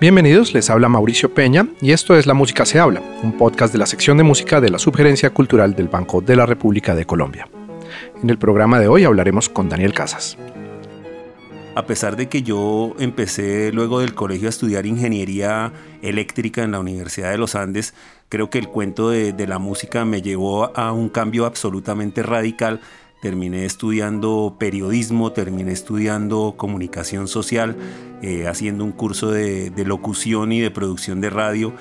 Bienvenidos, les habla Mauricio Peña y esto es La Música se habla, un podcast de la sección de música de la Subgerencia Cultural del Banco de la República de Colombia. En el programa de hoy hablaremos con Daniel Casas. A pesar de que yo empecé luego del colegio a estudiar ingeniería eléctrica en la Universidad de los Andes, creo que el cuento de, la música me llevó a un cambio absolutamente radical terminé estudiando periodismo, terminé estudiando comunicación social, eh, haciendo un curso de, locución y de producción de radio.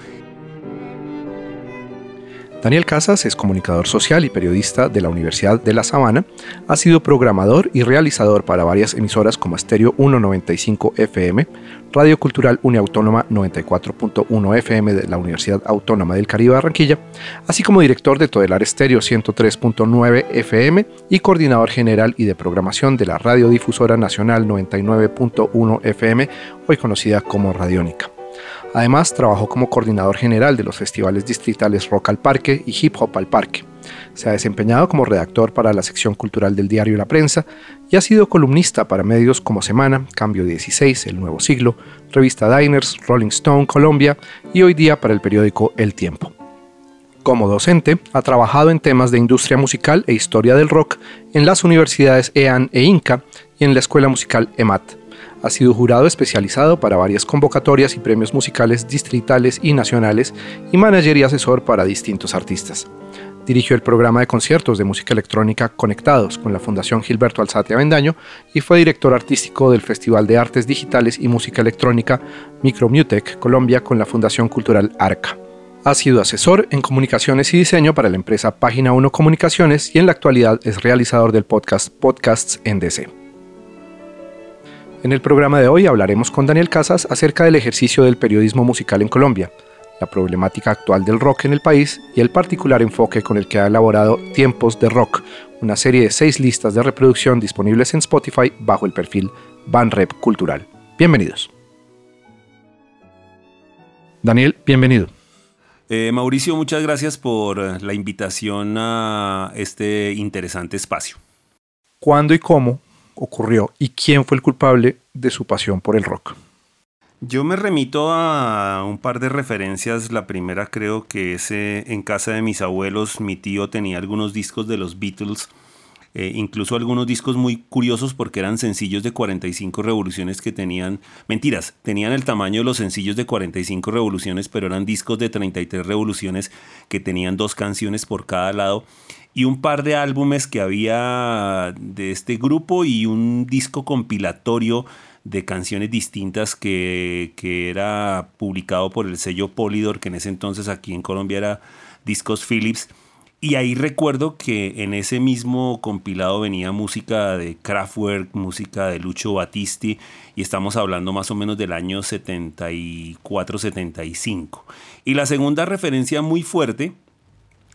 Daniel Casas es comunicador social y periodista de la Universidad de La Sabana. Ha sido programador y realizador para varias emisoras como Estéreo 195 FM, Radio Cultural Uniautónoma 94.1 FM de la Universidad Autónoma del Caribe Barranquilla, así como director de Todelar Estéreo 103.9 FM y coordinador general y de programación de la Radiodifusora Nacional 99.1 FM, hoy conocida como Radiónica. Además, trabajó como coordinador general de los festivales distritales Rock al Parque y Hip Hop al Parque. Se ha desempeñado como redactor para la sección cultural del diario La Prensa y ha sido columnista para medios como Semana, Cambio 16, El Nuevo Siglo, Revista Diners, Rolling Stone Colombia y hoy día para el periódico El Tiempo. Como docente, ha trabajado en temas de industria musical e historia del rock en las universidades EAN e INCA y en la Escuela Musical EMAT. Ha sido jurado especializado para varias convocatorias y premios musicales distritales y nacionales y manager y asesor para distintos artistas. Dirigió el programa de conciertos de música electrónica Conectados con la Fundación Gilberto Alzate Avendaño y fue director artístico del Festival de Artes Digitales y Música Electrónica Micromutec Colombia con la Fundación Cultural Arca. Ha sido asesor en comunicaciones y diseño para la empresa Página 1 Comunicaciones y en la actualidad es realizador del podcast Podcasts en DC. En el programa de hoy hablaremos con Daniel Casas acerca del ejercicio del periodismo musical en Colombia, la problemática actual del rock en el país y el particular enfoque con el que ha elaborado Tiempos de Rock, una serie de seis listas de reproducción disponibles en Spotify bajo el perfil Banrep Cultural. Bienvenidos. Daniel, bienvenido. Eh, Mauricio, muchas gracias por eh, la invitación a este interesante espacio. ¿Cuándo y cómo ocurrió y quién fue el culpable de su pasión por el rock. Yo me remito a un par de referencias. La primera creo que es eh, en casa de mis abuelos. Mi tío tenía algunos discos de los Beatles. Eh, incluso algunos discos muy curiosos porque eran sencillos de 45 revoluciones que tenían, mentiras, tenían el tamaño de los sencillos de 45 revoluciones, pero eran discos de 33 revoluciones que tenían dos canciones por cada lado y un par de álbumes que había de este grupo y un disco compilatorio de canciones distintas que, era publicado por el sello Polydor, que en ese entonces aquí en Colombia era Discos Philips. Y ahí recuerdo que en ese mismo compilado venía música de Kraftwerk, música de Lucho Battisti, y estamos hablando más o menos del año 74-75. Y la segunda referencia muy fuerte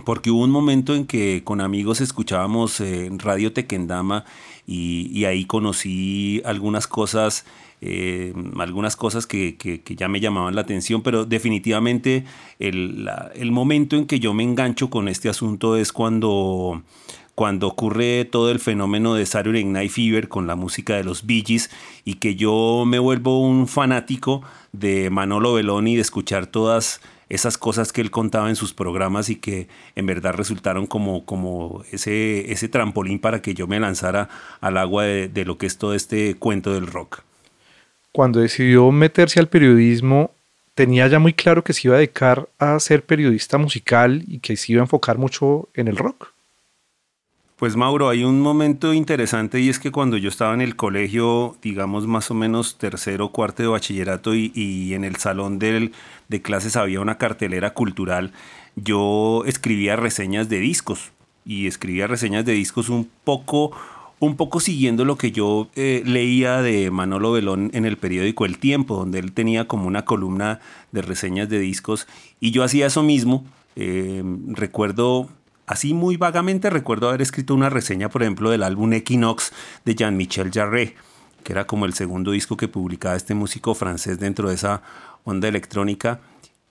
porque hubo un momento en que con amigos escuchábamos eh, Radio Tequendama y, ahí conocí algunas cosas, eh, algunas cosas que, ya me llamaban la atención, pero definitivamente el, momento en que yo me engancho con este asunto es cuando cuando ocurre todo el fenómeno de Saturday Night Fever con la música de los Bee Gees y que yo me vuelvo un fanático de Manolo Belloni de escuchar todas esas cosas que él contaba en sus programas y que en verdad resultaron como, como ese, ese trampolín para que yo me lanzara al agua de, lo que es todo este cuento del rock. Cuando decidió meterse al periodismo, tenía ya muy claro que se iba a dedicar a ser periodista musical y que se iba a enfocar mucho en el rock. Pues Mauro, hay un momento interesante y es que cuando yo estaba en el colegio, digamos más o menos tercero, cuarto de bachillerato y, en el salón de clases había una cartelera cultural, yo escribía reseñas de discos y escribía reseñas de discos un poco, un poco siguiendo lo que yo eh, leía de Manolo Belón en el periódico El Tiempo, donde él tenía como una columna de reseñas de discos y yo hacía eso mismo. Eh, recuerdo Así muy vagamente recuerdo haber escrito una reseña, por ejemplo, del álbum Equinox de Jean-Michel Jarre, que era como el segundo disco que publicaba este músico francés dentro de esa onda electrónica.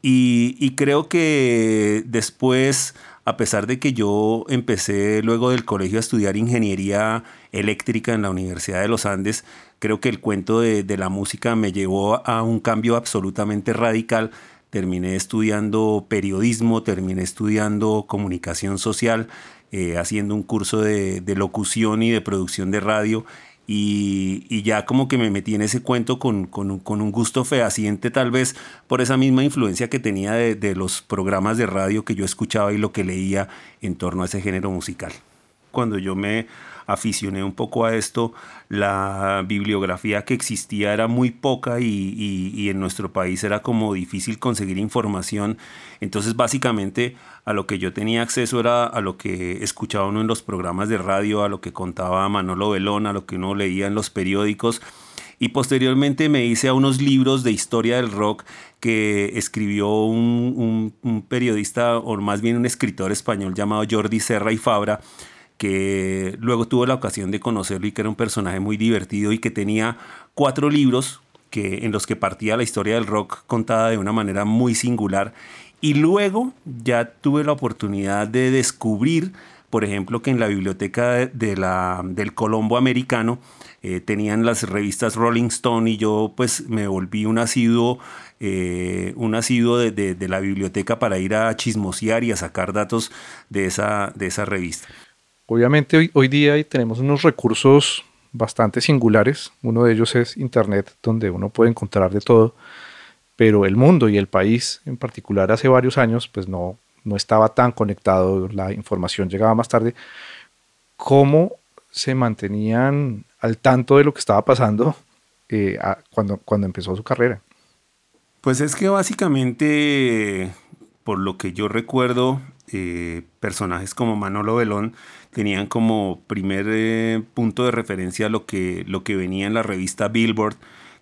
Y, creo que después, a pesar de que yo empecé luego del colegio a estudiar ingeniería eléctrica en la Universidad de los Andes, creo que el cuento de, la música me llevó a un cambio absolutamente radical. Terminé estudiando periodismo, terminé estudiando comunicación social, eh, haciendo un curso de, locución y de producción de radio. Y, ya como que me metí en ese cuento con, un gusto fehaciente tal vez por esa misma influencia que tenía de los programas de radio que yo escuchaba y lo que leía en torno a ese género musical. Cuando yo me aficioné un poco a esto, la bibliografía que existía era muy poca y, en nuestro país era como difícil conseguir información. Entonces básicamente a lo que yo tenía acceso era a lo que escuchaba uno en los programas de radio, a lo que contaba Manolo Belón, a lo que uno leía en los periódicos. Y posteriormente me hice a unos libros de historia del rock que escribió un, un periodista, o más bien un escritor español llamado Jordi Serra y Fabra, que luego tuve la ocasión de conocerlo y que era un personaje muy divertido y que tenía cuatro libros que, en los que partía la historia del rock contada de una manera muy singular. Y luego ya tuve la oportunidad de descubrir, por ejemplo, que en la biblioteca de la, del Colombo Americano eh, tenían las revistas Rolling Stone y yo pues me volví un asiduo, eh, un asiduo de, de, la biblioteca para ir a chismosear y a sacar datos de esa, de esa revista. Obviamente hoy, hoy día tenemos unos recursos bastante singulares. Uno de ellos es Internet, donde uno puede encontrar de todo. Pero el mundo y el país en particular hace varios años, pues no, no estaba tan conectado, la información llegaba más tarde. ¿Cómo se mantenían al tanto de lo que estaba pasando eh, cuando, cuando empezó su carrera? Pues es que básicamente, por lo que yo recuerdo, eh, personajes como Manolo Belón tenían como primer eh, punto de referencia lo que, lo que venía en la revista Billboard,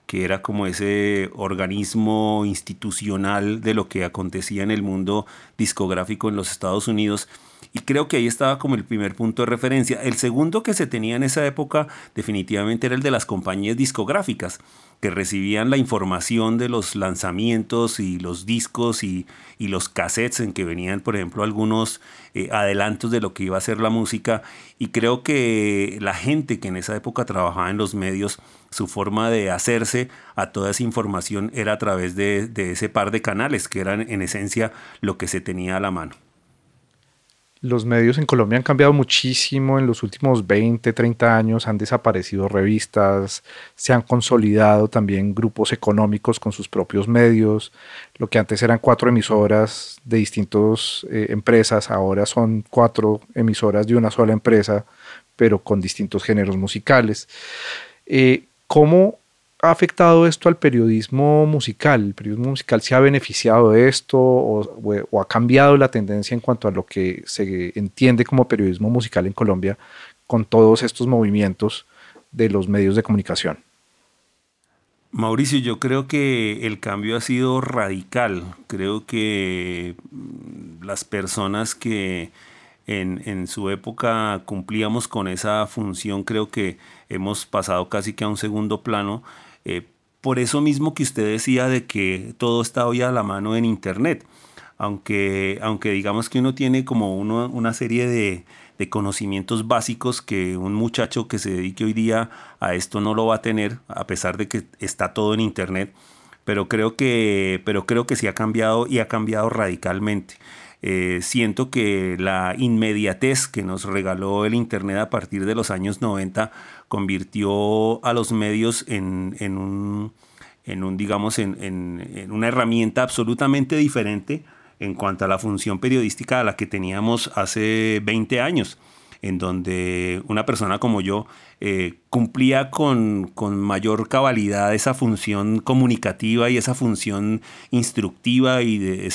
que era como ese organismo institucional de lo que acontecía en el mundo discográfico en los Estados Unidos. Y creo que ahí estaba como el primer punto de referencia. El segundo que se tenía en esa época definitivamente era el de las compañías discográficas que recibían la información de los lanzamientos y los discos y, los cassettes en que venían, por ejemplo, algunos eh, adelantos de lo que iba a ser la música. Y creo que la gente que en esa época trabajaba en los medios, su forma de hacerse a toda esa información era a través de, de ese par de canales, que eran en esencia lo que se tenía a la mano. Los medios en Colombia han cambiado muchísimo en los últimos 20, 30 años, han desaparecido revistas, se han consolidado también grupos económicos con sus propios medios. Lo que antes eran cuatro emisoras de distintas eh, empresas, ahora son cuatro emisoras de una sola empresa, pero con distintos géneros musicales. Eh, ¿Cómo ha afectado esto al periodismo musical? ¿El periodismo musical se ha beneficiado de esto o, ha cambiado la tendencia en cuanto a lo que se entiende como periodismo musical en Colombia con todos estos movimientos de los medios de comunicación? Mauricio, yo creo que el cambio ha sido radical. Creo que mm, las personas que en, su época cumplíamos con esa función, creo que hemos pasado casi que a un segundo plano eh, por eso mismo que usted decía de que todo está hoy a la mano en Internet. Aunque, aunque digamos que uno tiene como una serie de, conocimientos básicos que un muchacho que se dedique hoy día a esto no lo va a tener, a pesar de que está todo en Internet. Pero creo que, pero creo que sí ha cambiado y ha cambiado radicalmente. Eh, siento que la inmediatez que nos regaló el Internet a partir de los años 90 convirtió a los medios en, un, en un, digamos, en, una herramienta absolutamente diferente en cuanto a la función periodística a la que teníamos hace 20 años en donde una persona como yo eh, cumplía con, mayor cabalidad esa función comunicativa y esa función instructiva y de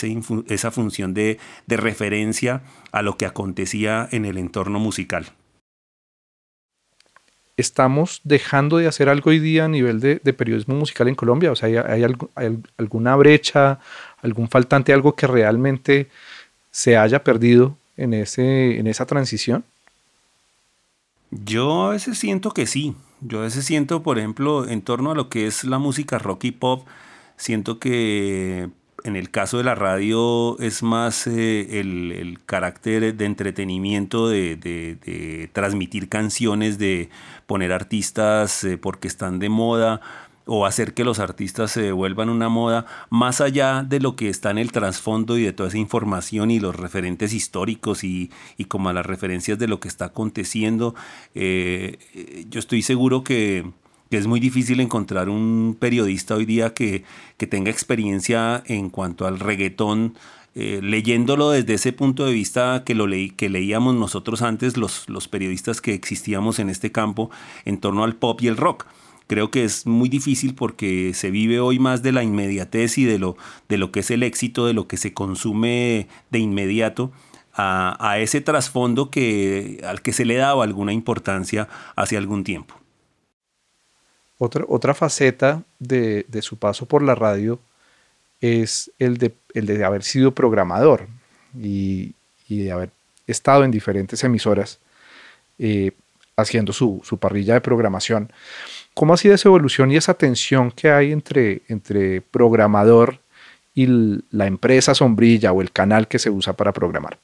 esa función de, referencia a lo que acontecía en el entorno musical. ¿Estamos dejando de hacer algo hoy día a nivel de, periodismo musical en Colombia? O sea, ¿hay, ¿hay, alguna brecha, algún faltante, algo que realmente se haya perdido en, ese, en esa transición? Yo a veces siento que sí. Yo a veces siento, por ejemplo, en torno a lo que es la música rock y pop, siento que en el caso de la radio es más eh, el, carácter de entretenimiento, de, transmitir canciones, de poner artistas eh, porque están de moda o hacer que los artistas se vuelvan una moda, más allá de lo que está en el trasfondo y de toda esa información y los referentes históricos y, como las referencias de lo que está aconteciendo, eh, yo estoy seguro que, es muy difícil encontrar un periodista hoy día que, tenga experiencia en cuanto al reggaetón, eh, leyéndolo desde ese punto de vista que lo leí, que leíamos nosotros antes, los, los periodistas que existíamos en este campo, en torno al pop y el rock creo que es muy difícil porque se vive hoy más de la inmediatez y de lo, de lo que es el éxito, de lo que se consume de inmediato. A, ese trasfondo que, al que se le daba alguna importancia hace algún tiempo. Otra, otra faceta de, su paso por la radio es el de, el de haber sido programador y, de haber estado en diferentes emisoras eh, haciendo su, su, parrilla de programación. ¿Cómo ha sido esa evolución y esa tensión que hay entre, entre programador y la empresa sombrilla o el canal que se usa para programar?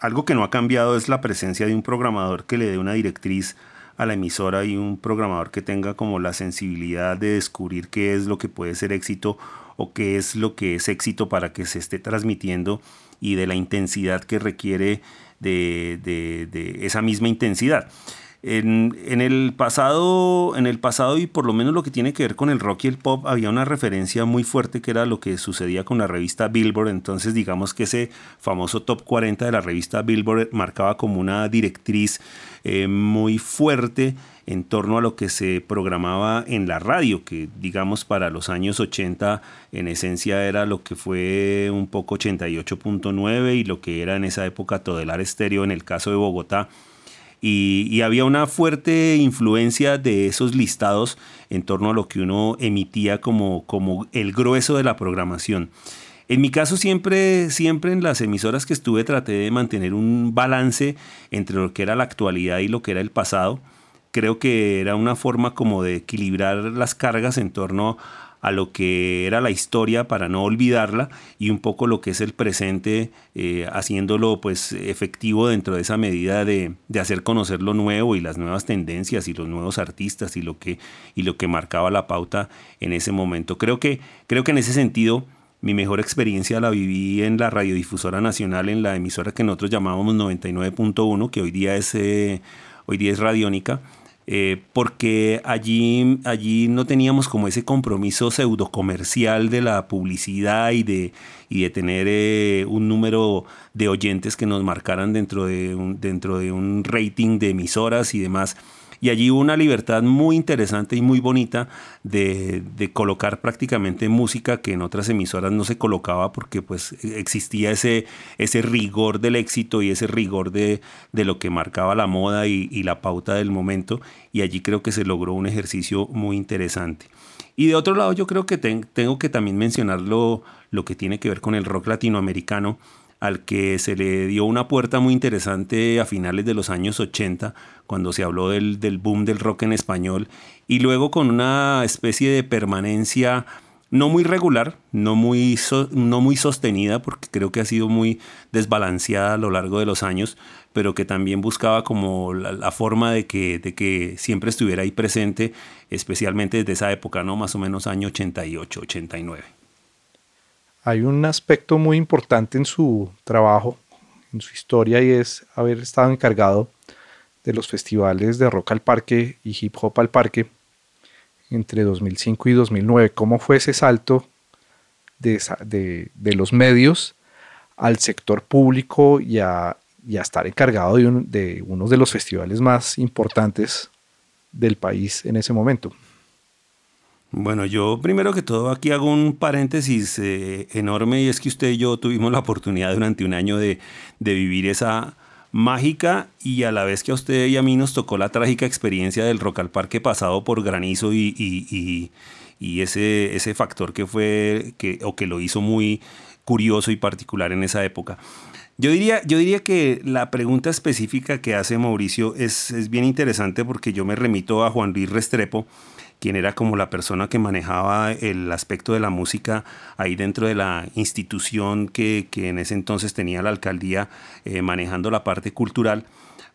Algo que no ha cambiado es la presencia de un programador que le dé una directriz a la emisora y un programador que tenga como la sensibilidad de descubrir qué es lo que puede ser éxito o qué es lo que es éxito para que se esté transmitiendo y de la intensidad que requiere de, de esa misma intensidad. En, el pasado, en el pasado y por lo menos lo que tiene que ver con el rock y el pop, había una referencia muy fuerte que era lo que sucedía con la revista Billboard. Entonces, digamos que ese famoso top 40 de la revista Billboard marcaba como una directriz eh, muy fuerte en torno a lo que se programaba en la radio, que digamos para los años 80 en esencia era lo que fue un poco 88.9 y lo que era en esa época Todelar Estéreo en el caso de Bogotá y, había una fuerte influencia de esos listados en torno a lo que uno emitía como, como el grueso de la programación. En mi caso siempre, siempre en las emisoras que estuve traté de mantener un balance entre lo que era la actualidad y lo que era el pasado. Creo que era una forma como de equilibrar las cargas en torno a lo que era la historia para no olvidarla y un poco lo que es el presente, eh, haciéndolo pues efectivo dentro de esa medida de, hacer conocer lo nuevo y las nuevas tendencias y los nuevos artistas y lo que, y lo que marcaba la pauta en ese momento. Creo que, creo que en ese sentido mi mejor experiencia la viví en la radiodifusora nacional, en la emisora que nosotros llamábamos 99.1, que hoy día es, eh, hoy día es Radiónica eh, porque allí, allí no teníamos como ese compromiso pseudo comercial de la publicidad y de, y de tener eh, un número de oyentes que nos marcaran dentro de, un, dentro de un rating de emisoras y demás. Y allí hubo una libertad muy interesante y muy bonita de, colocar prácticamente música que en otras emisoras no se colocaba porque pues existía ese, ese rigor del éxito y ese rigor de, lo que marcaba la moda y, la pauta del momento. Y allí creo que se logró un ejercicio muy interesante. Y de otro lado, yo creo que tengo que también mencionar lo, lo, que tiene que ver con el rock latinoamericano, al que se le dio una puerta muy interesante a finales de los años 80, cuando se habló del, boom del rock en español, y luego con una especie de permanencia no muy regular, no muy, no muy sostenida, porque creo que ha sido muy desbalanceada a lo largo de los años, pero que también buscaba como la, forma de que, de que siempre estuviera ahí presente, especialmente desde esa época, ¿no? Más o menos año 88, 89 hay un aspecto muy importante en su trabajo, en su historia, y es haber estado encargado de los festivales de rock al parque y hip hop al parque entre 2005 y 2009. ¿Cómo fue ese salto de, los medios al sector público y a, estar encargado de, de uno de los festivales más importantes del país en ese momento? Bueno, yo primero que todo aquí hago un paréntesis eh, enorme y es que usted y yo tuvimos la oportunidad durante un año de, vivir esa mágica y a la vez que a usted y a mí nos tocó la trágica experiencia del Rock al Parque pasado por granizo y, ese, factor que fue que, o que lo hizo muy curioso y particular en esa época. Yo diría, yo diría que la pregunta específica que hace Mauricio es, es bien interesante porque yo me remito a Juan Luis Restrepo, quien era como la persona que manejaba el aspecto de la música ahí dentro de la institución que, en ese entonces tenía la alcaldía eh, manejando la parte cultural,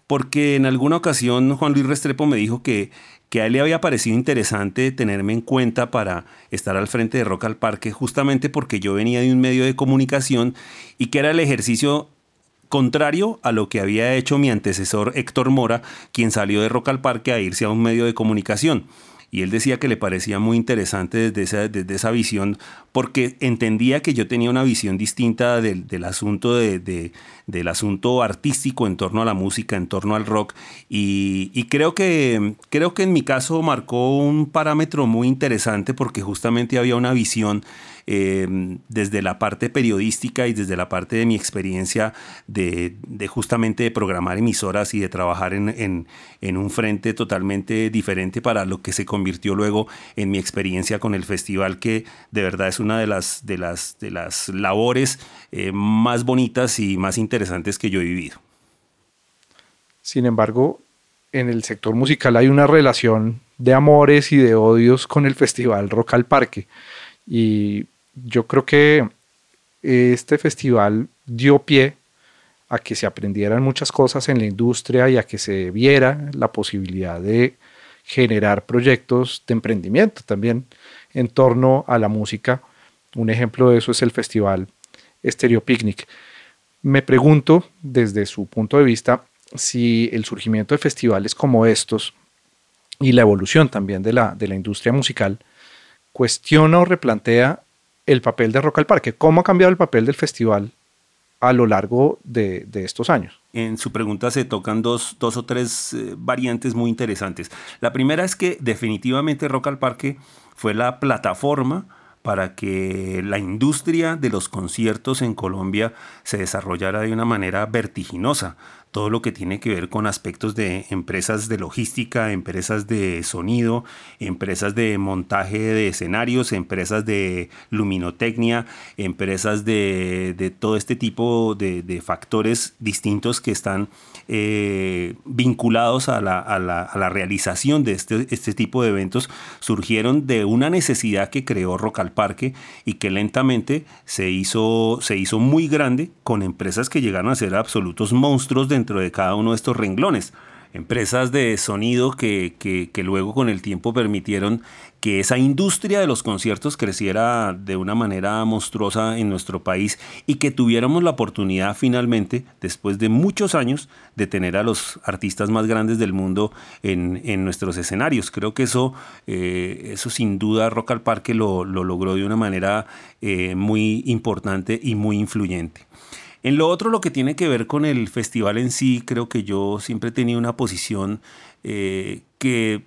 porque en alguna ocasión Juan Luis Restrepo me dijo que, que a él le había parecido interesante tenerme en cuenta para estar al frente de Rock al Parque, justamente porque yo venía de un medio de comunicación y que era el ejercicio contrario a lo que había hecho mi antecesor Héctor Mora, quien salió de Rock al Parque a irse a un medio de comunicación y él decía que le parecía muy interesante desde esa, desde esa visión porque entendía que yo tenía una visión distinta del, asunto de, del asunto artístico en torno a la música, en torno al rock y, creo, que, creo que en mi caso marcó un parámetro muy interesante porque justamente había una visión eh, desde la parte periodística y desde la parte de mi experiencia de, justamente de programar emisoras y de trabajar en, un frente totalmente diferente para lo que se convirtió luego en mi experiencia con el festival, que de verdad es una de las, de las, de las labores eh, más bonitas y más interesantes que yo he vivido. Sin embargo, en el sector musical hay una relación de amores y de odios con el festival Rock al Parque. Y yo creo que este festival dio pie a que se aprendieran muchas cosas en la industria y a que se viera la posibilidad de generar proyectos de emprendimiento también en torno a la música. Un ejemplo de eso es el festival Stereo Picnic. Me pregunto, desde su punto de vista, si el surgimiento de festivales como estos y la evolución también de la, de la industria musical cuestiona o replantea el papel de Rock al Parque. ¿Cómo ha cambiado el papel del festival a lo largo de, estos años? En su pregunta se tocan dos, o tres eh, variantes muy interesantes. La primera es que definitivamente Rock al Parque fue la plataforma para que la industria de los conciertos en Colombia se desarrollara de una manera vertiginosa todo lo que tiene que ver con aspectos de empresas de logística, empresas de sonido, empresas de montaje de escenarios, empresas de luminotecnia, empresas de, todo este tipo de, factores distintos que están eh, vinculados a la, realización de este, este, tipo de eventos, surgieron de una necesidad que creó Rock al Parque y que lentamente se hizo, se hizo muy grande con empresas que llegaron a ser absolutos monstruos de dentro de cada uno de estos renglones. Empresas de sonido que, que, luego con el tiempo permitieron que esa industria de los conciertos creciera de una manera monstruosa en nuestro país y que tuviéramos la oportunidad finalmente, después de muchos años, de tener a los artistas más grandes del mundo en, en nuestros escenarios. Creo que eso, eh, eso sin duda Rock al Parque lo, lo logró de una manera eh, muy importante y muy influyente. En lo otro, lo que tiene que ver con el festival en sí, creo que yo siempre he tenido una posición eh, que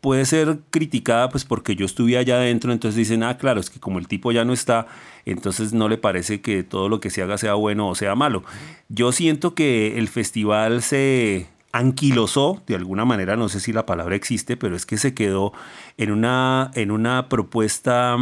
puede ser criticada pues porque yo estuve allá adentro, entonces dicen, ah, claro, es que como el tipo ya no está, entonces no le parece que todo lo que se haga sea bueno o sea malo. Yo siento que el festival se anquilosó, de alguna manera, no sé si la palabra existe, pero es que se quedó en una, en una propuesta,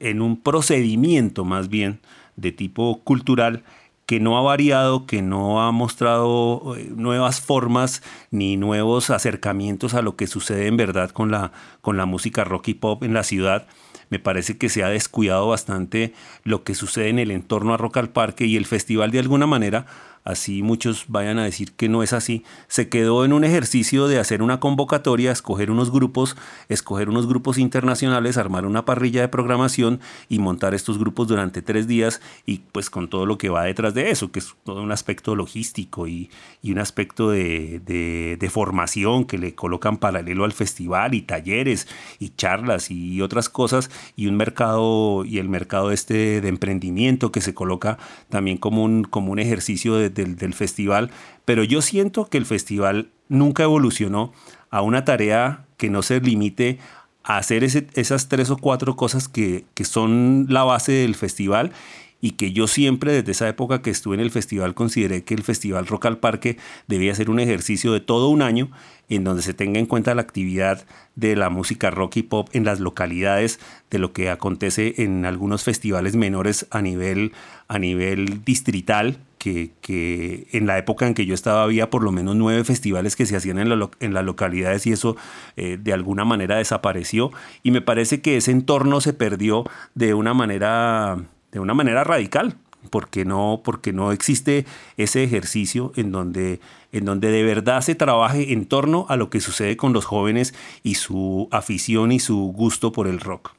en un procedimiento más bien de tipo cultural que no ha variado, que no ha mostrado eh, nuevas formas ni nuevos acercamientos a lo que sucede en verdad con la, con la música rock y pop en la ciudad. Me parece que se ha descuidado bastante lo que sucede en el entorno a Rock al Parque y el festival de alguna manera así muchos vayan a decir que no es así, se quedó en un ejercicio de hacer una convocatoria, escoger unos grupos, escoger unos grupos internacionales, armar una parrilla de programación y montar estos grupos durante tres días y pues con todo lo que va detrás de eso, que es todo un aspecto logístico y, un aspecto de, de, formación que le colocan paralelo al festival y talleres y charlas y otras cosas y un mercado y el mercado este de emprendimiento que se coloca también como un, como un ejercicio de del, festival, pero yo siento que el festival nunca evolucionó a una tarea que no se limite a hacer esas tres o cuatro cosas que, que son la base del festival y que yo siempre desde esa época que estuve en el festival consideré que el festival Rock al Parque debía ser un ejercicio de todo un año en donde se tenga en cuenta la actividad de la música rock y pop en las localidades de lo que acontece en algunos festivales menores a nivel, a nivel distrital que, en la época en que yo estaba había por lo menos nueve festivales que se hacían en, en las localidades y eso eh, de alguna manera desapareció y me parece que ese entorno se perdió de una manera, de una manera radical porque no, porque no existe ese ejercicio en donde, en donde de verdad se trabaje en torno a lo que sucede con los jóvenes y su afición y su gusto por el rock.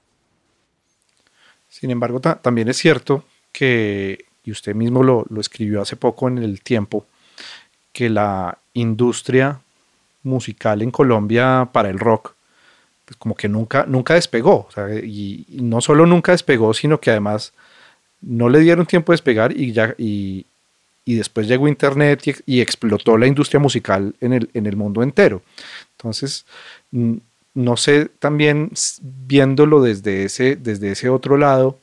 Sin embargo, también es cierto que, y usted mismo lo, escribió hace poco en el tiempo, que la industria musical en Colombia para el rock, pues como que nunca, nunca despegó. y, no solo nunca despegó, sino que además no le dieron tiempo de despegar y, ya, y, después llegó Internet y, explotó la industria musical en el, en el mundo entero. Entonces, no sé también viéndolo desde ese, desde ese otro lado,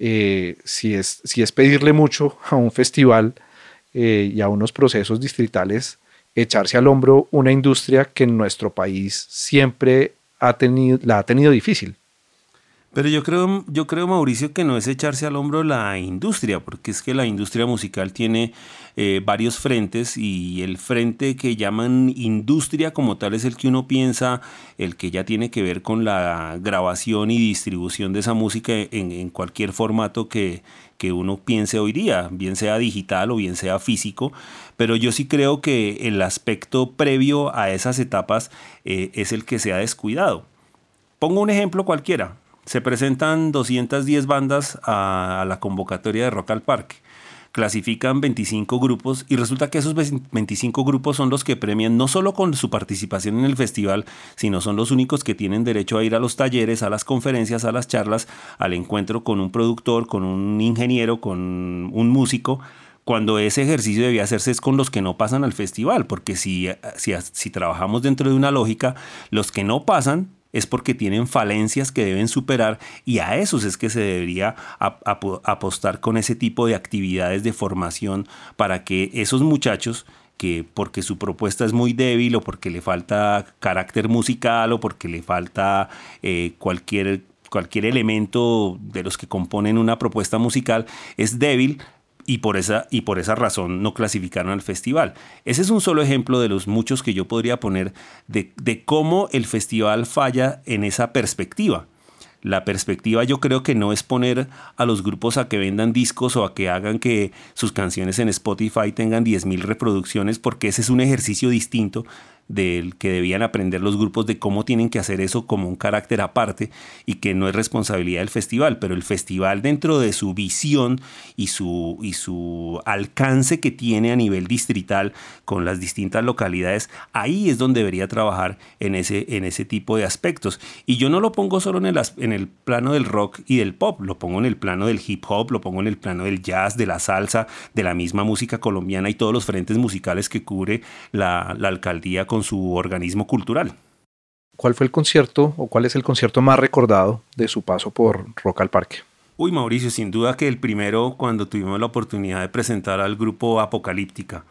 eh, si, es, si es pedirle mucho a un festival eh, y a unos procesos distritales, echarse al hombro una industria que en nuestro país siempre ha tenido, la ha tenido difícil. Pero yo creo, yo creo, Mauricio, que no es echarse al hombro la industria, porque es que la industria musical tiene eh, varios frentes y el frente que llaman industria como tal es el que uno piensa, el que ya tiene que ver con la grabación y distribución de esa música en, cualquier formato que, que uno piense hoy día, bien sea digital o bien sea físico, pero yo sí creo que el aspecto previo a esas etapas eh, es el que se ha descuidado. Pongo un ejemplo cualquiera se presentan 210 bandas a, la convocatoria de Rock al Parque. Clasifican 25 grupos y resulta que esos 25 grupos son los que premian no solo con su participación en el festival, sino son los únicos que tienen derecho a ir a los talleres, a las conferencias, a las charlas, al encuentro con un productor, con un ingeniero, con un músico cuando ese ejercicio debía hacerse es con los que no pasan al festival, porque si, si, si, trabajamos dentro de una lógica, los que no pasan es porque tienen falencias que deben superar y a esos es que se debería apostar con ese tipo de actividades de formación para que esos muchachos que porque su propuesta es muy débil o porque le falta carácter musical o porque le falta eh, cualquier, cualquier elemento de los que componen una propuesta musical es débil, y por, esa, y por esa razón no clasificaron al festival. Ese es un solo ejemplo de los muchos que yo podría poner de, de cómo el festival falla en esa perspectiva. La perspectiva yo creo que no es poner a los grupos a que vendan discos o a que hagan que sus canciones en Spotify tengan 10.000 reproducciones porque ese es un ejercicio distinto del que debían aprender los grupos de cómo tienen que hacer eso como un carácter aparte y que no es responsabilidad del festival, pero el festival dentro de su visión y su, y su alcance que tiene a nivel distrital con las distintas localidades, ahí es donde debería trabajar en ese, en ese tipo de aspectos. Y yo no lo pongo solo en el, en el plano del rock y del pop, lo pongo en el plano del hip hop, lo pongo en el plano del jazz, de la salsa, de la misma música colombiana y todos los frentes musicales que cubre la, la alcaldía su organismo cultural. ¿Cuál fue el concierto o cuál es el concierto más recordado de su paso por Rock al Parque? Uy, Mauricio, sin duda que el primero cuando tuvimos la oportunidad de presentar al grupo Apocalíptica.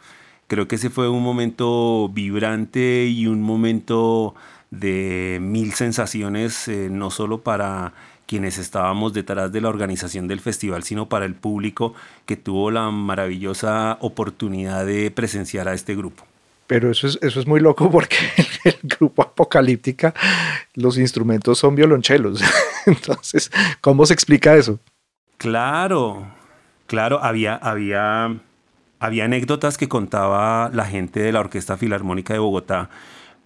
Creo que ese fue un momento vibrante y un momento de mil sensaciones, eh, no solo para quienes estábamos detrás de la organización del festival, sino para el público que tuvo la maravillosa oportunidad de presenciar a este grupo. Pero eso es, eso es muy loco porque el, grupo Apocalíptica, los instrumentos son violonchelos. Entonces, ¿cómo se explica eso? Claro, claro, había, había, había anécdotas que contaba la gente de la Orquesta Filarmónica de Bogotá,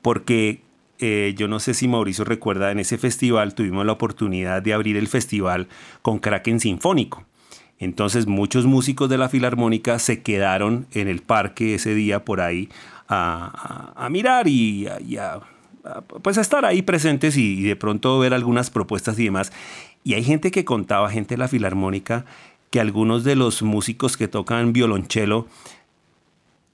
porque eh, yo no sé si Mauricio recuerda, en ese festival tuvimos la oportunidad de abrir el festival con Kraken Sinfónico. Entonces muchos músicos de la Filarmónica se quedaron en el parque ese día por ahí a, mirar y, a, pues a estar ahí presentes y, de pronto ver algunas propuestas y demás. Y hay gente que contaba, gente de la filarmónica, que algunos de los músicos que tocan violonchelo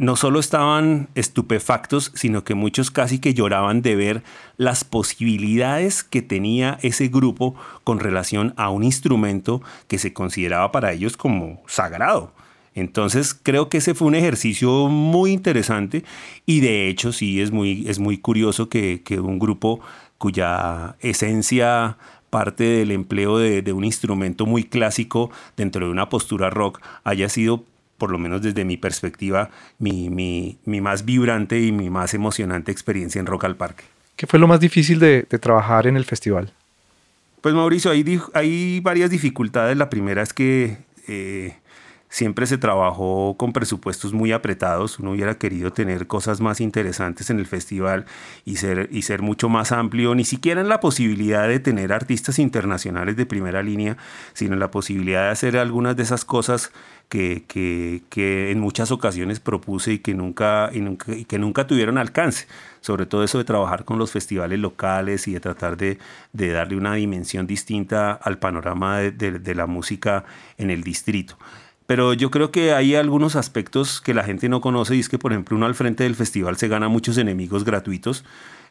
no solo estaban estupefactos, sino que muchos casi que lloraban de ver las posibilidades que tenía ese grupo con relación a un instrumento que se consideraba para ellos como sagrado. Entonces creo que ese fue un ejercicio muy interesante y de hecho sí es muy, es muy curioso que, un grupo cuya esencia parte del empleo de, un instrumento muy clásico dentro de una postura rock haya sido por lo menos desde mi perspectiva, mi, mi, mi más vibrante y mi más emocionante experiencia en Rock al Parque. ¿Qué fue lo más difícil de, de trabajar en el festival? Pues Mauricio, hay, hay varias dificultades. La primera es que eh, siempre se trabajó con presupuestos muy apretados. Uno hubiera querido tener cosas más interesantes en el festival y ser, y ser mucho más amplio, ni siquiera en la posibilidad de tener artistas internacionales de primera línea, sino en la posibilidad de hacer algunas de esas cosas que, que, en muchas ocasiones propuse y que nunca, y nunca, y que nunca tuvieron alcance. Sobre todo eso de trabajar con los festivales locales y de tratar de, de darle una dimensión distinta al panorama de, de la música en el distrito. Pero yo creo que hay algunos aspectos que la gente no conoce y es que, por ejemplo, uno al frente del festival se gana muchos enemigos gratuitos.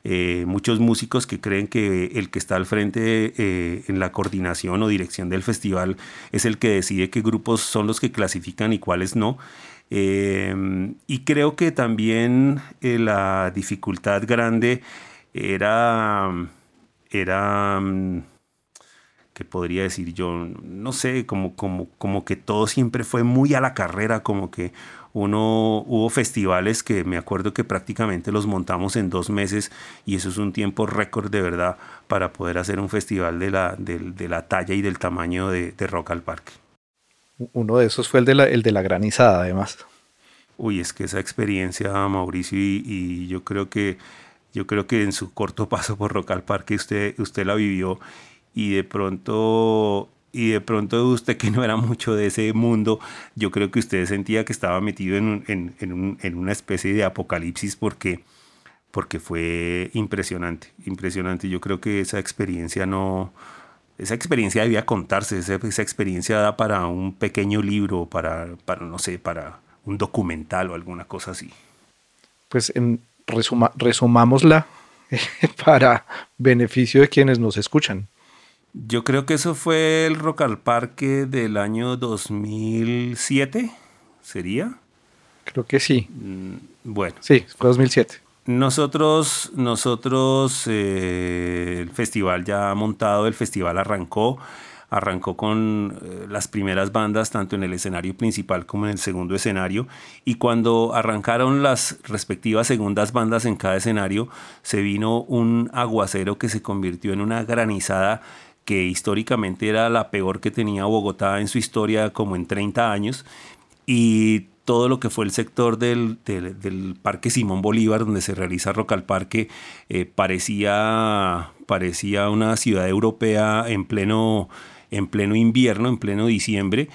Eh, muchos músicos que creen que el que está al frente eh, en la coordinación o dirección del festival es el que decide qué grupos son los que clasifican y cuáles no. Eh, y creo que también la dificultad grande era, era mm, que podría decir yo, no sé, como, como, como que todo siempre fue muy a la carrera, como que uno hubo festivales que me acuerdo que prácticamente los montamos en dos meses y eso es un tiempo récord de verdad para poder hacer un festival de la, de, la talla y del tamaño de, Rock al Parque. Uno de esos fue el de la, el de la granizada, además. Uy, es que esa experiencia, Mauricio, y, y yo creo que yo creo que en su corto paso por Rock al Parque usted, usted la vivió y de pronto y de pronto usted que no era mucho de ese mundo, yo creo que usted sentía que estaba metido en, en, en, una especie de apocalipsis porque, porque fue impresionante, impresionante. Yo creo que esa experiencia no, esa experiencia debía contarse, esa, esa experiencia da para un pequeño libro, para, para, no sé, para un documental o alguna cosa así. Pues resumámosla para beneficio de quienes nos escuchan. Yo creo que eso fue el Rock al Parque del año 2007, ¿sería? Creo que sí. Mm, bueno. Sí, fue 2007. Nosotros, nosotros, eh, el festival ya montado, el festival arrancó, arrancó con eh, las primeras bandas, tanto en el escenario principal como en el segundo escenario, y cuando arrancaron las respectivas segundas bandas en cada escenario, se vino un aguacero que se convirtió en una granizada que históricamente era la peor que tenía Bogotá en su historia como en 30 años, y todo lo que fue el sector del, Parque Simón Bolívar, donde se realiza Rock al Parque, eh, parecía, parecía una ciudad europea en pleno, en pleno invierno, en pleno diciembre,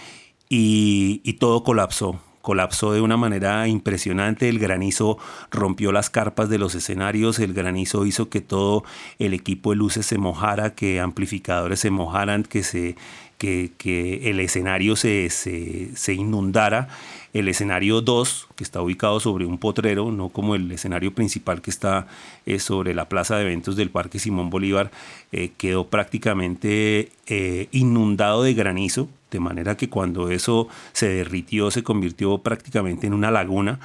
y todo colapsó colapsó de una manera impresionante, el granizo rompió las carpas de los escenarios, el granizo hizo que todo el equipo de luces se mojara, que amplificadores se mojaran, que, se, que, que el escenario se, se, se inundara. El escenario 2, que está ubicado sobre un potrero, no como el escenario principal que está eh, sobre la plaza de eventos del Parque Simón Bolívar, eh, quedó prácticamente eh, inundado de granizo, de manera que cuando eso se derritió se convirtió prácticamente en una laguna.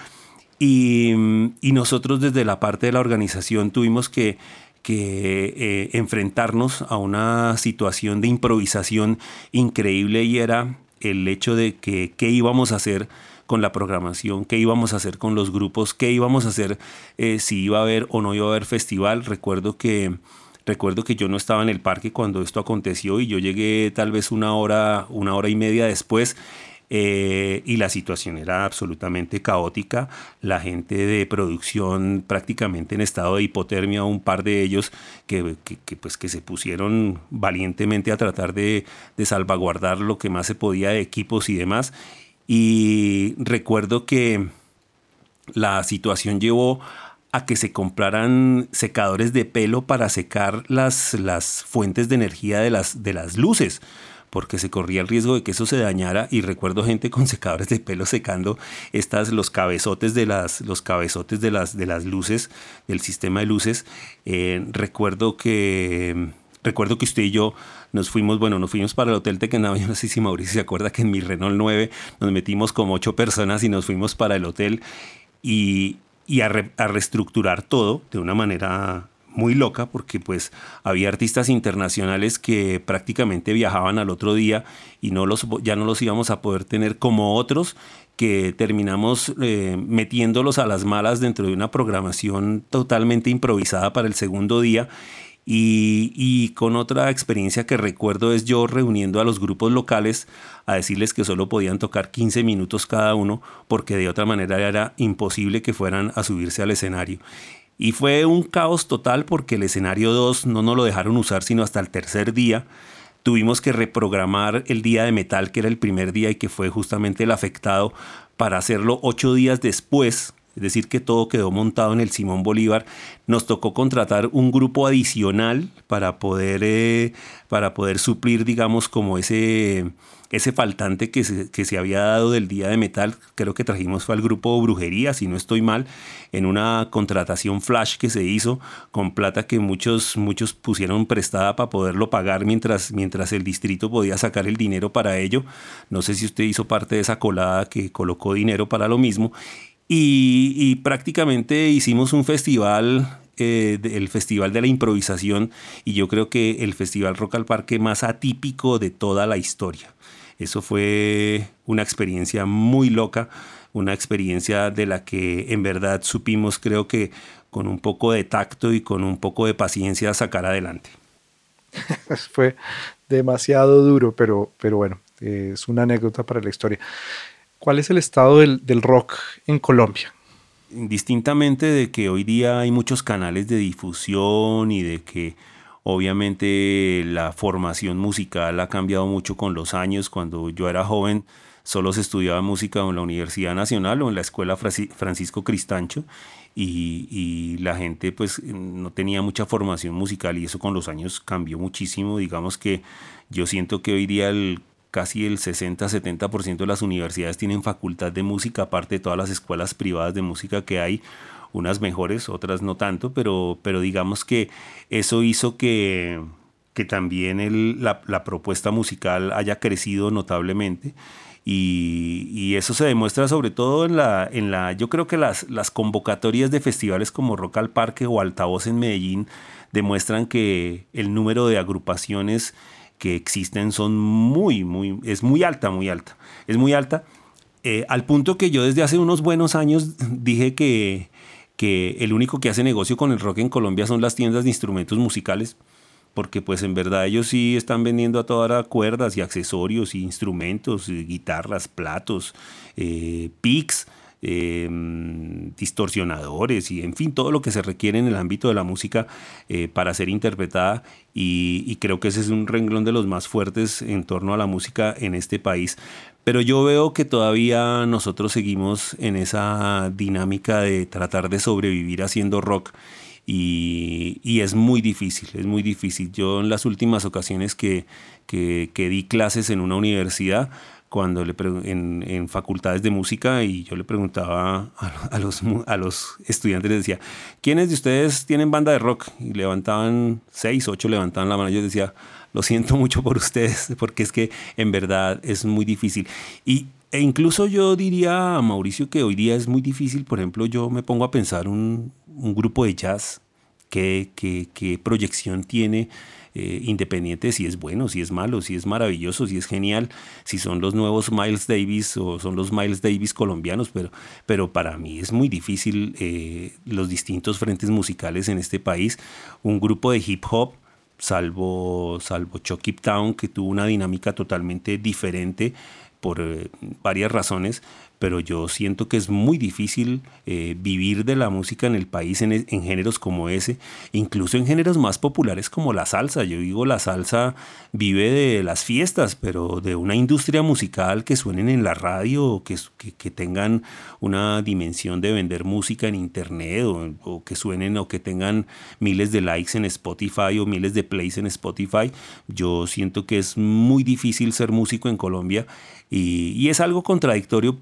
Y, nosotros desde la parte de la organización tuvimos que que enfrentarnos a una situación de improvisación increíble y era el hecho de que qué íbamos a hacer con la programación, qué íbamos a hacer con los grupos, qué íbamos a hacer eh, si iba a haber o no iba a haber festival. Recuerdo que, recuerdo que yo no estaba en el parque cuando esto aconteció y yo llegué tal vez una hora, una hora y media después. Eh, y la situación era absolutamente caótica. La gente de producción prácticamente en estado de hipotermia, un par de ellos que, pues, que se pusieron valientemente a tratar de, de salvaguardar lo que más se podía de equipos y demás. Y recuerdo que la situación llevó a que se compraran secadores de pelo para secar las, las fuentes de energía de las, de las luces porque se corría el riesgo de que eso se dañara. Y recuerdo gente con secadores de pelo secando estas los cabezotes de las los cabezotes de las de las luces del sistema de luces. Eh, recuerdo que recuerdo que usted y yo nos fuimos, bueno, nos fuimos para el Hotel Tequendama, yo no sé si Mauricio se acuerda que en mi Renault 9 nos metimos como ocho personas y nos fuimos para el hotel. Y, a, reestructurar todo de una manera muy loca porque pues había artistas internacionales que prácticamente viajaban al otro día y no los, ya no los íbamos a poder tener como otros que terminamos eh, metiéndolos a las malas dentro de una programación totalmente improvisada para el segundo día y, con otra experiencia que recuerdo es yo reuniendo a los grupos locales a decirles que solo podían tocar 15 minutos cada uno porque de otra manera era imposible que fueran a subirse al escenario. Y fue un caos total porque el escenario 2 no nos lo dejaron usar sino hasta el tercer día. Tuvimos que reprogramar el día de metal, que era el primer día y que fue justamente el afectado, para hacerlo ocho días después, es decir, que todo quedó montado en el Simón Bolívar. Nos tocó contratar un grupo adicional para poder, eh, para poder suplir, digamos, como ese, ese faltante que se, que se, había dado del día de metal. Creo que trajimos fue al grupo Brujería, si no estoy mal, en una contratación flash que se hizo con plata que muchos, muchos pusieron prestada para poderlo pagar mientras, mientras el distrito podía sacar el dinero para ello. No sé si usted hizo parte de esa colada que colocó dinero para lo mismo. Y, prácticamente hicimos un festival, eh, el Festival de la Improvisación, y yo creo que el Festival Rock al Parque más atípico de toda la historia. Eso fue una experiencia muy loca, una experiencia de la que en verdad supimos, creo que con un poco de tacto y con un poco de paciencia sacar adelante. fue demasiado duro, pero, pero bueno, es una anécdota para la historia. ¿Cuál es el estado del, rock en Colombia? Indistintamente de que hoy día hay muchos canales de difusión y de que obviamente la formación musical ha cambiado mucho con los años. Cuando yo era joven solo se estudiaba música en la Universidad Nacional o en la Escuela Francisco Cristancho y, y, la gente pues no tenía mucha formación musical y eso con los años cambió muchísimo. Digamos que yo siento que hoy día el casi el 60-70% de las universidades tienen facultad de música, aparte de todas las escuelas privadas de música que hay, unas mejores, otras no tanto, pero, pero digamos que eso hizo que, que también la, la, propuesta musical haya crecido notablemente. Y, y, eso se demuestra sobre todo en la, en la yo creo que las, las convocatorias de festivales como Rock al Parque o Altavoz en Medellín demuestran que el número de agrupaciones que existen son muy, muy, es muy alta, muy alta. Es muy alta. Eh, al punto que yo desde hace unos buenos años dije que, que el único que hace negocio con el rock en Colombia son las tiendas de instrumentos musicales, porque pues en verdad ellos sí están vendiendo a toda hora cuerdas y accesorios y instrumentos, guitarras, platos, eh, picks Em, distorsionadores y en fin, todo lo que se requiere en el ámbito de la música eh, para ser interpretada y, creo que ese es un renglón de los más fuertes en torno a la música en este país. Pero yo veo que todavía nosotros seguimos en esa dinámica de tratar de sobrevivir haciendo rock. Y, es muy difícil, es muy difícil. Yo en las últimas ocasiones que, que, que di clases en una universidad, cuando le en, en, facultades de música y yo le preguntaba a, los, a los estudiantes, les decía, ¿quiénes de ustedes tienen banda de rock? Y levantaban seis, ocho, levantaban la mano. Yo decía, lo siento mucho por ustedes, porque es que en verdad es muy difícil. Y, e incluso yo diría a Mauricio que hoy día es muy difícil, por ejemplo, yo me pongo a pensar un, un grupo de jazz, qué, qué, qué proyección tiene eh, independiente si es bueno, si es malo, si es maravilloso, si es genial, si son los nuevos Miles Davis o son los Miles Davis colombianos, pero, pero para mí es muy difícil eh, los distintos frentes musicales en este país. Un grupo de hip hop salvo, salvo Chucky Town, que tuvo una dinámica totalmente diferente por eh, varias razones, pero yo siento que es muy difícil eh, vivir de la música en el país en, en, géneros como ese, incluso en géneros más populares como la salsa. Yo digo, la salsa vive de las fiestas, pero de una industria musical que suenen en la radio, que, que tengan una dimensión de vender música en internet, o, o, que suenen o que tengan miles de likes en Spotify o miles de plays en Spotify. Yo siento que es muy difícil ser músico en Colombia y, y es algo contradictorio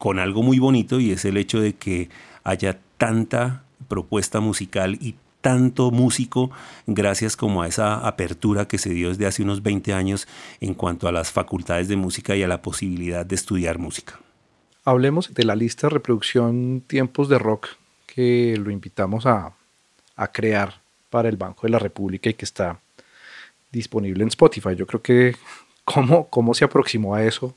con algo muy bonito y es el hecho de que haya tanta propuesta musical y tanto músico gracias como a esa apertura que se dio desde hace unos 20 años en cuanto a las facultades de música y a la posibilidad de estudiar música. Hablemos de la lista de reproducción Tiempos de Rock que lo invitamos a, a crear para el Banco de la República y que está disponible en Spotify. Yo creo que cómo, cómo se aproximó a eso,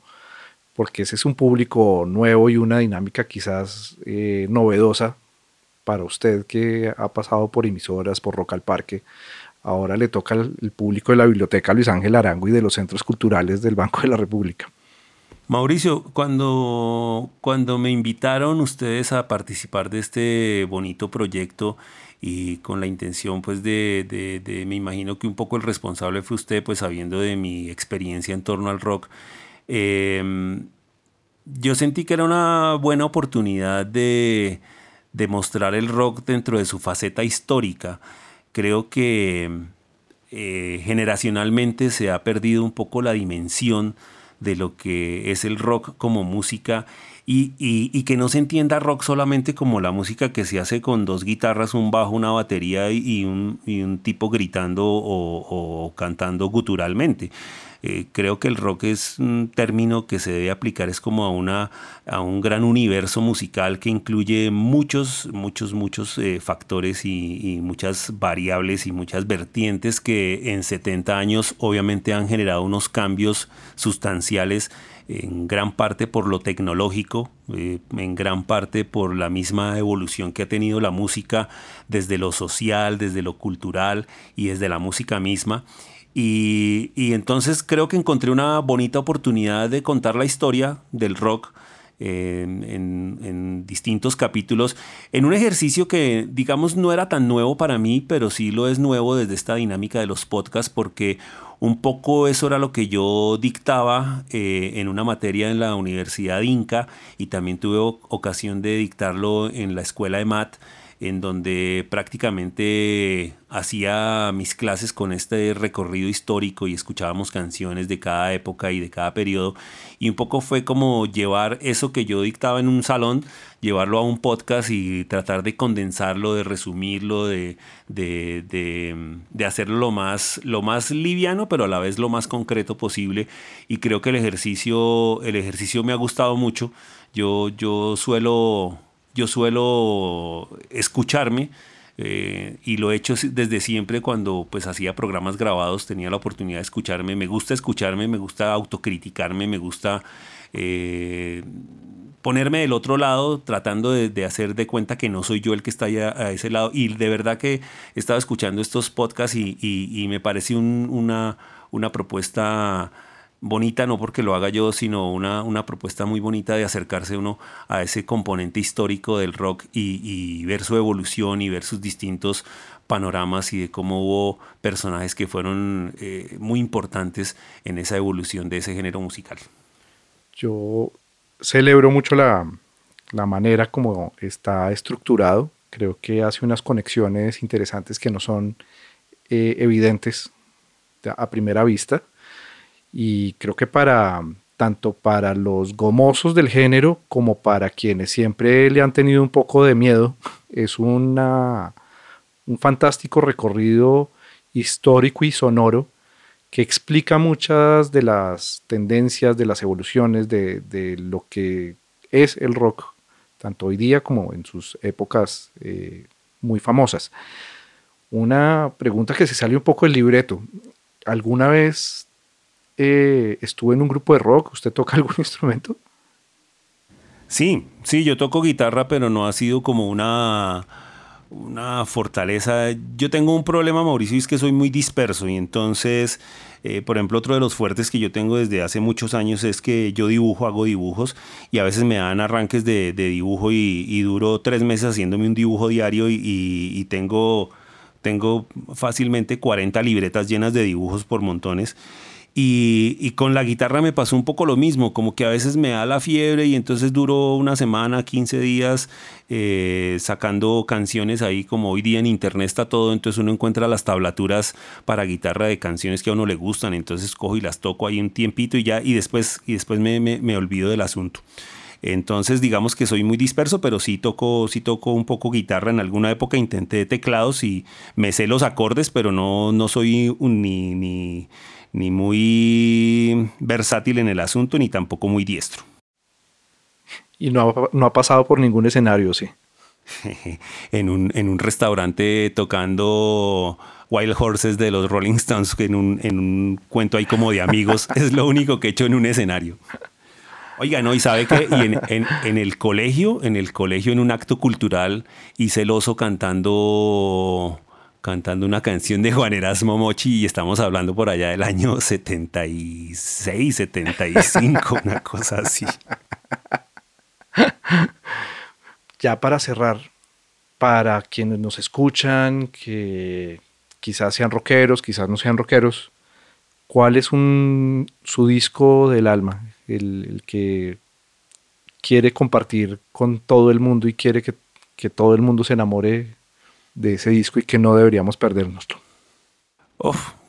porque ese es un público nuevo y una dinámica quizás eh, novedosa para usted que ha pasado por emisoras, por Rock al Parque. Ahora le toca al público de la Biblioteca Luis Ángel Arango y de los centros culturales del Banco de la República. Mauricio, cuando, cuando me invitaron ustedes a participar de este bonito proyecto y con la intención pues de, de, me imagino que un poco el responsable fue usted pues sabiendo de mi experiencia en torno al rock, em, yo sentí que era una buena oportunidad de, de mostrar el rock dentro de su faceta histórica. Creo que eh, generacionalmente se ha perdido un poco la dimensión de lo que es el rock como música y, que no se entienda rock solamente como la música que se hace con dos guitarras, un bajo, una batería y un, tipo gritando o, o cantando guturalmente. Eh, creo que el rock es un término que se debe aplicar es como a, una, a un gran universo musical que incluye muchos, muchos, muchos eh, factores y, muchas variables y muchas vertientes que en 70 años obviamente han generado unos cambios sustanciales en gran parte por lo tecnológico, eh, en gran parte por la misma evolución que ha tenido la música desde lo social, desde lo cultural y desde la música misma. Y, entonces creo que encontré una bonita oportunidad de contar la historia del rock en, distintos capítulos, en un ejercicio que digamos no era tan nuevo para mí, pero sí lo es nuevo desde esta dinámica de los podcasts, porque un poco eso era lo que yo dictaba eh, en una materia en la Universidad Inca y también tuve ocasión de dictarlo en la escuela de MAT en donde prácticamente hacía mis clases con este recorrido histórico y escuchábamos canciones de cada época y de cada periodo. Y un poco fue como llevar eso que yo dictaba en un salón, llevarlo a un podcast y tratar de condensarlo, de resumirlo, de, de, hacerlo lo más, lo más liviano, pero a la vez lo más concreto posible. Y creo que el ejercicio, el ejercicio me ha gustado mucho. Yo, yo suelo yo suelo escucharme eh, y lo he hecho desde siempre cuando pues hacía programas grabados, tenía la oportunidad de escucharme, me gusta escucharme, me gusta autocriticarme, me gusta eh, ponerme del otro lado tratando de, hacer de cuenta que no soy yo el que está allá a ese lado. Y de verdad que he estado escuchando estos podcasts y, me parece una, una propuesta bonita, no porque lo haga yo, sino una, una propuesta muy bonita de acercarse uno a ese componente histórico del rock y, ver su evolución y ver sus distintos panoramas y de cómo hubo personajes que fueron eh, muy importantes en esa evolución de ese género musical. Yo celebro mucho la, manera como está estructurado. Creo que hace unas conexiones interesantes que no son eh, evidentes a primera vista y creo que para tanto para los gomosos del género como para quienes siempre le han tenido un poco de miedo, es una, un fantástico recorrido histórico y sonoro que explica muchas de las tendencias, de las evoluciones de, de lo que es el rock, tanto hoy día como en sus épocas eh, muy famosas. Una pregunta que se sale un poco del libreto. ¿Alguna vez eh, estuvo en un grupo de rock. ¿Usted toca algún instrumento? Sí, sí, yo toco guitarra, pero no ha sido como una, una fortaleza. Yo tengo un problema, Mauricio, es que soy muy disperso y entonces, eh, por ejemplo, otro de los fuertes que yo tengo desde hace muchos años es que yo dibujo, hago dibujos y a veces me dan arranques de, dibujo y, duro tres meses haciéndome un dibujo diario y, tengo, tengo fácilmente 40 libretas llenas de dibujos por montones. Y, con la guitarra me pasó un poco lo mismo, como que a veces me da la fiebre y entonces duró una semana, 15 días eh, sacando canciones ahí, como hoy día en internet está todo, entonces uno encuentra las tablaturas para guitarra de canciones que a uno le gustan, entonces cojo y las toco ahí un tiempito y ya, y después, y después me, me, olvido del asunto. Entonces, digamos que soy muy disperso, pero sí toco, sí toco un poco guitarra. En alguna época intenté teclados y me sé los acordes, pero no, no soy ni, ni muy versátil en el asunto, ni tampoco muy diestro. Y no ha, no ha pasado por ningún escenario, sí. en, un, en un restaurante tocando Wild Horses de los Rolling Stones en un, en un cuento ahí como de amigos. es lo único que he hecho en un escenario. Oiga, no, y sabe que en, el colegio, en el colegio, en un acto cultural, hice el oso cantando, cantando una canción de Juan Erasmo Mochi y estamos hablando por allá del año 76, 75, una cosa así. Ya para cerrar, para quienes nos escuchan, que quizás sean rockeros, quizás no sean rockeros, ¿cuál es un, su disco del alma? el, que quiere compartir con todo el mundo y quiere que, todo el mundo se enamore de ese disco y que no deberíamos perdérnoslo.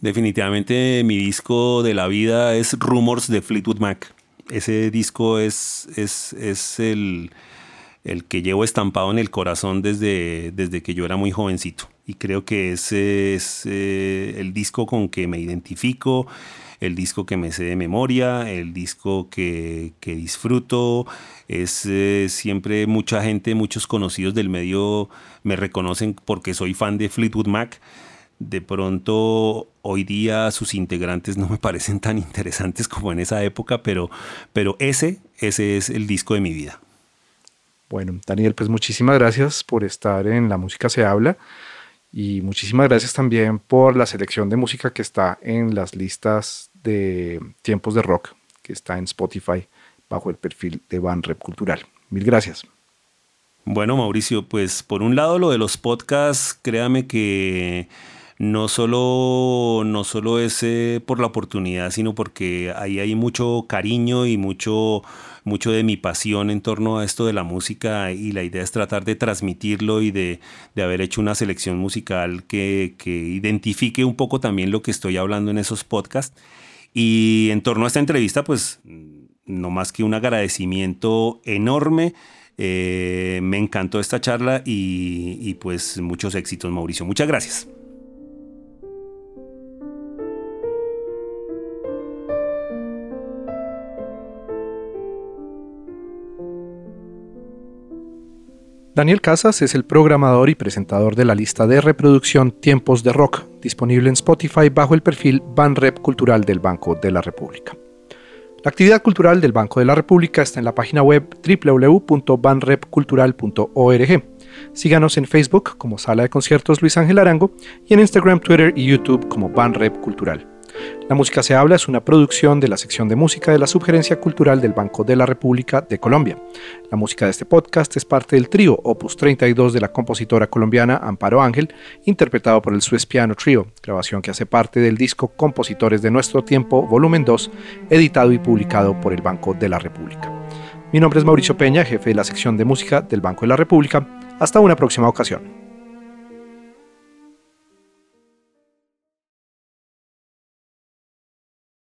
definitivamente mi disco de la vida es Rumors de Fleetwood Mac. Ese disco es, es, el, que llevo estampado en el corazón desde, desde que yo era muy jovencito. Y creo que ese es eh, el disco con que me identifico, el disco que me sé de memoria, el disco que, disfruto. Es eh, siempre mucha gente, muchos conocidos del medio me reconocen porque soy fan de Fleetwood Mac. De pronto hoy día sus integrantes no me parecen tan interesantes como en esa época, pero, pero ese, ese es el disco de mi vida. Bueno, Daniel, pues muchísimas gracias por estar en La Música se habla. Y muchísimas gracias también por la selección de música que está en las listas de tiempos de rock, que está en Spotify bajo el perfil de Van Rep Cultural. Mil gracias. Bueno, Mauricio, pues por un lado lo de los podcasts, créame que no solo, no solo es eh, por la oportunidad, sino porque ahí hay mucho cariño y mucho, mucho de mi pasión en torno a esto de la música y la idea es tratar de transmitirlo y de, haber hecho una selección musical que, que identifique un poco también lo que estoy hablando en esos podcasts. Y en torno a esta entrevista, pues no más que un agradecimiento enorme. Eh, me encantó esta charla y, y pues muchos éxitos, Mauricio. Muchas gracias. Daniel Casas es el programador y presentador de la lista de reproducción Tiempos de Rock, disponible en Spotify bajo el perfil Banrep Cultural del Banco de la República. La actividad cultural del Banco de la República está en la página web www.banrepcultural.org. Síganos en Facebook como Sala de Conciertos Luis Ángel Arango y en Instagram, Twitter y YouTube como Banrep Cultural. La música se habla es una producción de la sección de música de la Subgerencia Cultural del Banco de la República de Colombia. La música de este podcast es parte del trío Opus 32 de la compositora colombiana Amparo Ángel, interpretado por el Swiss Piano Trio, grabación que hace parte del disco Compositores de Nuestro Tiempo, volumen 2, editado y publicado por el Banco de la República. Mi nombre es Mauricio Peña, jefe de la sección de música del Banco de la República. Hasta una próxima ocasión.